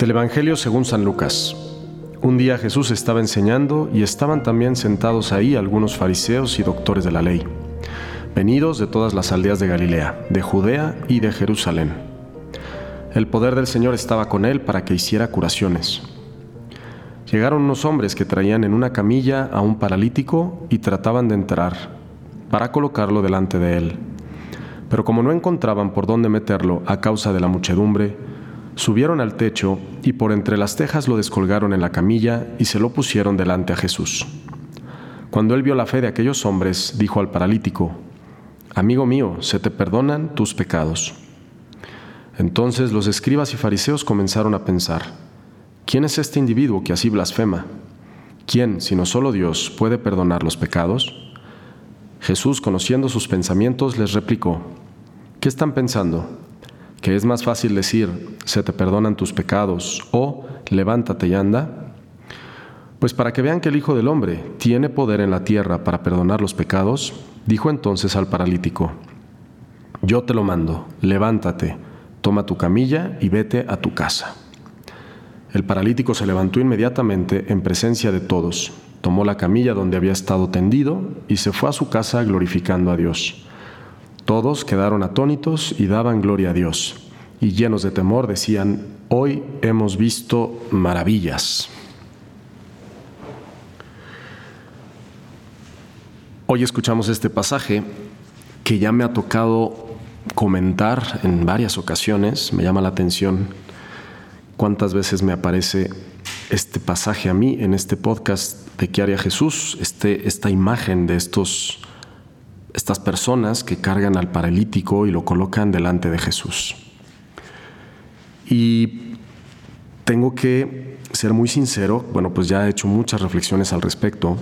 Del Evangelio según San Lucas. Un día Jesús estaba enseñando y estaban también sentados ahí algunos fariseos y doctores de la ley, venidos de todas las aldeas de Galilea, de Judea y de Jerusalén. El poder del Señor estaba con él para que hiciera curaciones. Llegaron unos hombres que traían en una camilla a un paralítico y trataban de entrar para colocarlo delante de él. Pero como no encontraban por dónde meterlo a causa de la muchedumbre, Subieron al techo y por entre las tejas lo descolgaron en la camilla y se lo pusieron delante a Jesús. Cuando él vio la fe de aquellos hombres, dijo al paralítico, Amigo mío, se te perdonan tus pecados. Entonces los escribas y fariseos comenzaron a pensar, ¿quién es este individuo que así blasfema? ¿Quién, sino solo Dios, puede perdonar los pecados? Jesús, conociendo sus pensamientos, les replicó, ¿qué están pensando? Que es más fácil decir, se te perdonan tus pecados o levántate y anda, pues para que vean que el Hijo del Hombre tiene poder en la tierra para perdonar los pecados, dijo entonces al paralítico, yo te lo mando, levántate, toma tu camilla y vete a tu casa. El paralítico se levantó inmediatamente en presencia de todos, tomó la camilla donde había estado tendido y se fue a su casa glorificando a Dios. Todos quedaron atónitos y daban gloria a Dios, y llenos de temor decían, hoy hemos visto maravillas. Hoy escuchamos este pasaje que ya me ha tocado comentar en varias ocasiones, me llama la atención cuántas veces me aparece este pasaje a mí en este podcast de qué haría Jesús, este, esta imagen de estos estas personas que cargan al paralítico y lo colocan delante de Jesús. Y tengo que ser muy sincero, bueno, pues ya he hecho muchas reflexiones al respecto,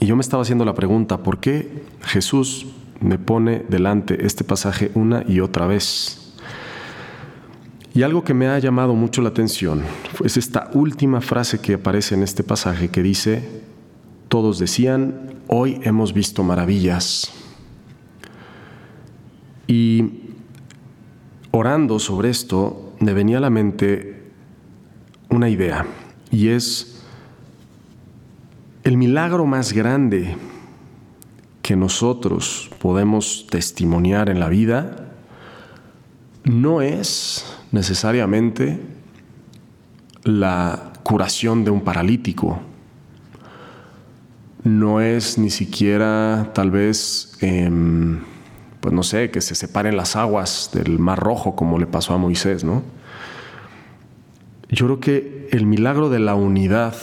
y yo me estaba haciendo la pregunta, ¿por qué Jesús me pone delante este pasaje una y otra vez? Y algo que me ha llamado mucho la atención es esta última frase que aparece en este pasaje que dice, todos decían, hoy hemos visto maravillas. Y orando sobre esto, me venía a la mente una idea, y es el milagro más grande que nosotros podemos testimoniar en la vida no es necesariamente la curación de un paralítico, no es ni siquiera tal vez, em, pues no sé, que se separen las aguas del Mar Rojo como le pasó a Moisés, ¿no? Yo creo que el milagro de la unidad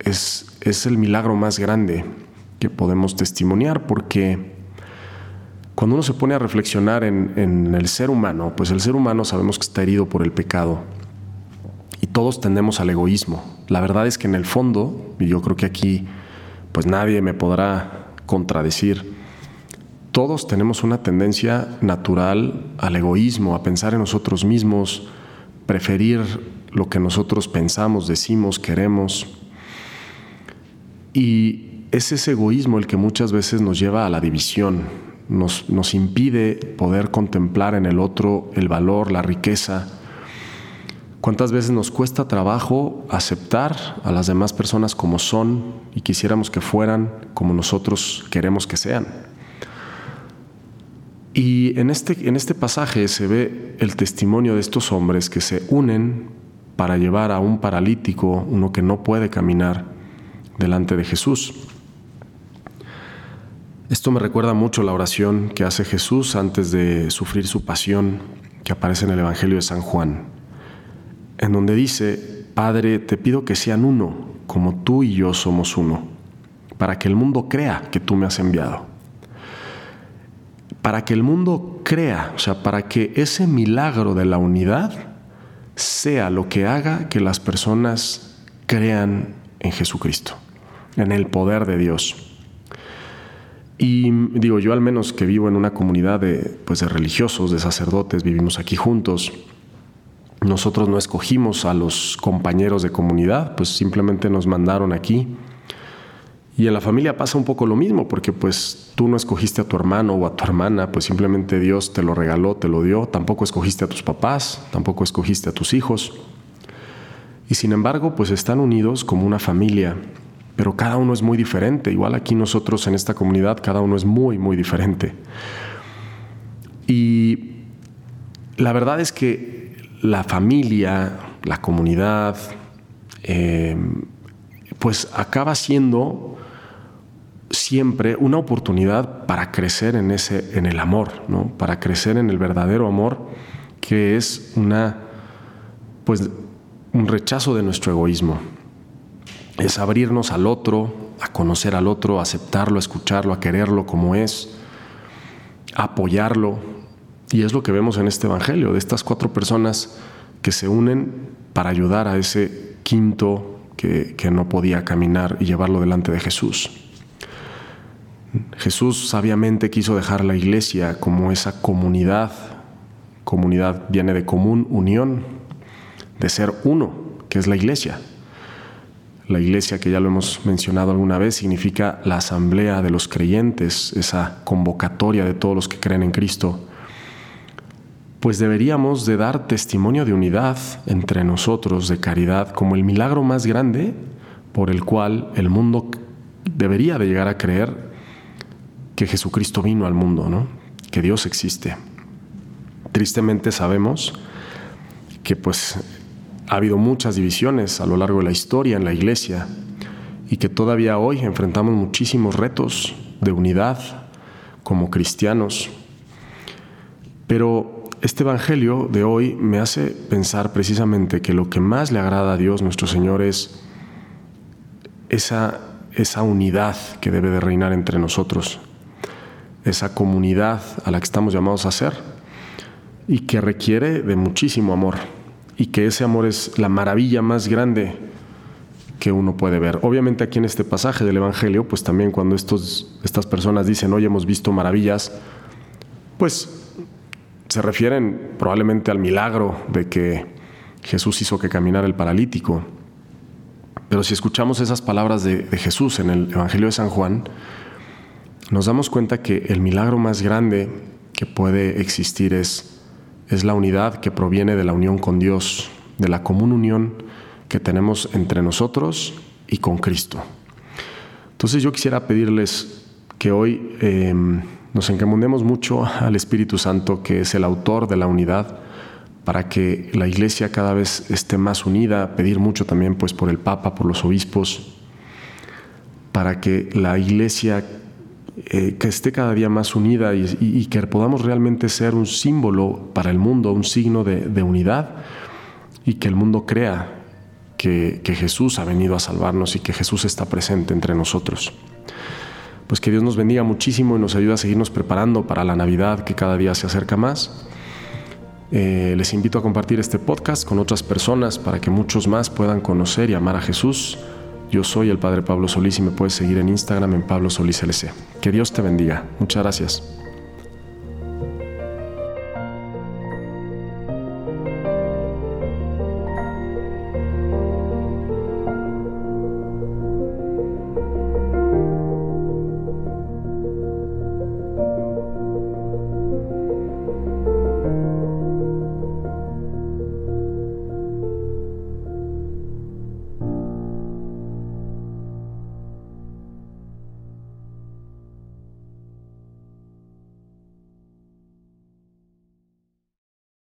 es, es el milagro más grande que podemos testimoniar porque cuando uno se pone a reflexionar en, en, el ser humano, pues el ser humano sabemos que está herido por el pecado y todos tendemos al egoísmo. La verdad es que en el fondo, y yo creo que aquí pues nadie me podrá contradecir. Todos tenemos una tendencia natural al egoísmo, a pensar en nosotros mismos, preferir lo que nosotros pensamos, decimos, queremos. Y es ese egoísmo el que muchas veces nos lleva a la división, nos, nos impide poder contemplar en el otro el valor, la riqueza, ¿Cuántas veces nos cuesta trabajo aceptar a las demás personas como son y quisiéramos que fueran como nosotros queremos que sean? Y en este, en este pasaje se ve el testimonio de estos hombres que se unen para llevar a un paralítico, uno que no puede caminar, delante de Jesús. Esto me recuerda mucho la oración que hace Jesús antes de sufrir su pasión, que aparece en el Evangelio de San Juan en donde dice, Padre, te pido que sean uno, como tú y yo somos uno, para que el mundo crea que tú me has enviado. Para que el mundo crea, o sea, para que ese milagro de la unidad sea lo que haga que las personas crean en Jesucristo, en el poder de Dios. Y digo, yo al menos que vivo en una comunidad de, pues, de religiosos, de sacerdotes, vivimos aquí juntos, nosotros no escogimos a los compañeros de comunidad, pues simplemente nos mandaron aquí. Y en la familia pasa un poco lo mismo, porque pues tú no escogiste a tu hermano o a tu hermana, pues simplemente Dios te lo regaló, te lo dio. Tampoco escogiste a tus papás, tampoco escogiste a tus hijos. Y sin embargo, pues están unidos como una familia, pero cada uno es muy diferente. Igual aquí nosotros en esta comunidad, cada uno es muy, muy diferente. Y la verdad es que la familia, la comunidad, eh, pues acaba siendo siempre una oportunidad para crecer en ese, en el amor, ¿no? Para crecer en el verdadero amor, que es una, pues, un rechazo de nuestro egoísmo. Es abrirnos al otro, a conocer al otro, a aceptarlo, a escucharlo, a quererlo como es, a apoyarlo. Y es lo que vemos en este Evangelio, de estas cuatro personas que se unen para ayudar a ese quinto que, que no podía caminar y llevarlo delante de Jesús. Jesús sabiamente quiso dejar la iglesia como esa comunidad. Comunidad viene de común unión, de ser uno, que es la iglesia. La iglesia, que ya lo hemos mencionado alguna vez, significa la asamblea de los creyentes, esa convocatoria de todos los que creen en Cristo. Pues deberíamos de dar testimonio de unidad entre nosotros, de caridad, como el milagro más grande por el cual el mundo debería de llegar a creer que Jesucristo vino al mundo, ¿no? que Dios existe. Tristemente sabemos que pues ha habido muchas divisiones a lo largo de la historia en la iglesia y que todavía hoy enfrentamos muchísimos retos de unidad como cristianos. Pero este Evangelio de hoy me hace pensar precisamente que lo que más le agrada a Dios nuestro Señor es esa, esa unidad que debe de reinar entre nosotros, esa comunidad a la que estamos llamados a ser y que requiere de muchísimo amor y que ese amor es la maravilla más grande que uno puede ver. Obviamente aquí en este pasaje del Evangelio, pues también cuando estos, estas personas dicen, hoy hemos visto maravillas, pues se refieren probablemente al milagro de que Jesús hizo que caminara el paralítico. Pero si escuchamos esas palabras de, Jesús en el Evangelio de San Juan, nos damos cuenta que el milagro más grande que puede existir es, es la unidad que proviene de la unión con Dios, de la común unión que tenemos entre nosotros y con Cristo. Entonces yo quisiera pedirles que hoy em, nos encomendemos mucho al Espíritu Santo, que es el autor de la unidad, para que la iglesia cada vez esté más unida, pedir mucho también pues por el Papa, por los obispos, para que la iglesia eh, que esté cada día más unida y, que podamos realmente ser un símbolo para el mundo, un signo de, unidad y que el mundo crea que, Jesús ha venido a salvarnos y que Jesús está presente entre nosotros. Pues que Dios nos bendiga muchísimo y nos ayude a seguirnos preparando para la Navidad que cada día se acerca más. Eh, les invito a compartir este podcast con otras personas para que muchos más puedan conocer y amar a Jesús yo soy el Padre Pablo Solís y me puedes seguir en Instagram en Pablo Solís LC. Que Dios te bendiga. Muchas gracias.